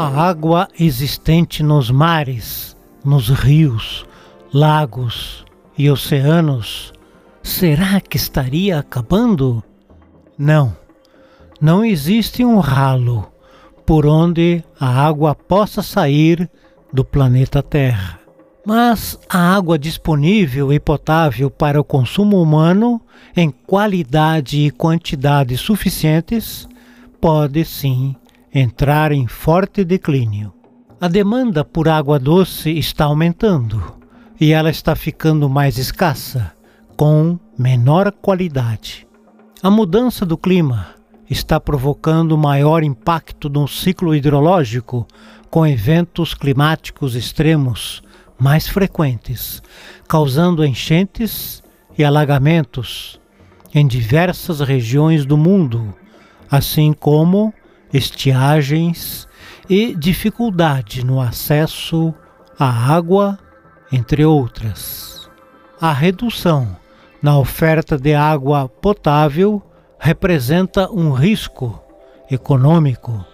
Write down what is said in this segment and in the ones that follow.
A água existente nos mares, nos rios, lagos e oceanos, será que estaria acabando? Não, não existe um ralo por onde a água possa sair do planeta Terra. Mas a água disponível e potável para o consumo humano, em qualidade e quantidade suficientes, pode sim entrar em forte declínio. A demanda por água doce está aumentando e ela está ficando mais escassa, com menor qualidade. A mudança do clima está provocando maior impacto no ciclo hidrológico, com eventos climáticos extremos mais frequentes, causando enchentes e alagamentos em diversas regiões do mundo, assim como estiagens e dificuldade no acesso à água, entre outras. A redução na oferta de água potável representa um risco econômico,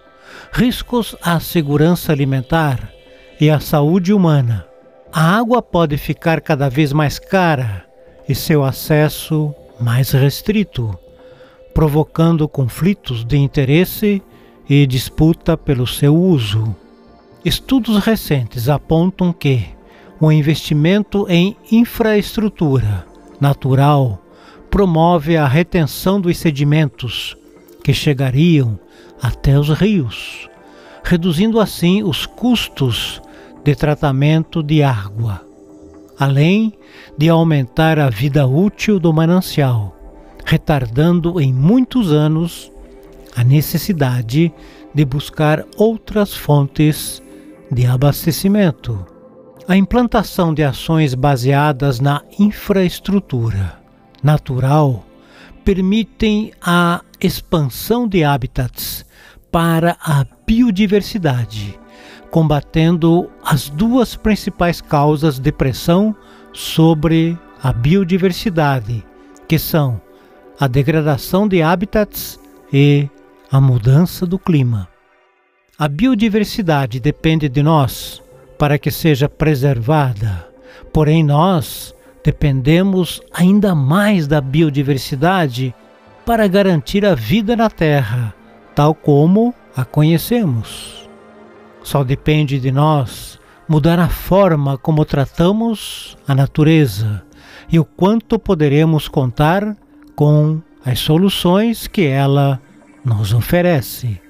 riscos à segurança alimentar e à saúde humana, a água pode ficar cada vez mais cara e seu acesso mais restrito, provocando conflitos de interesse e disputa pelo seu uso. Estudos recentes apontam que o investimento em infraestrutura natural promove a retenção dos sedimentos que chegariam até os rios, reduzindo assim os custos de tratamento de água, além de aumentar a vida útil do manancial, retardando em muitos anos a necessidade de buscar outras fontes de abastecimento. A implantação de ações baseadas na infraestrutura natural permitem a expansão de hábitats para a biodiversidade combatendo as duas principais causas de pressão sobre a biodiversidade, que são a degradação de hábitats e a mudança do clima. A biodiversidade depende de nós para que seja preservada, porém nós dependemos ainda mais da biodiversidade para garantir a vida na Terra, tal como a conhecemos. Só depende de nós mudar a forma como tratamos a natureza e o quanto poderemos contar com as soluções que ela nos oferece.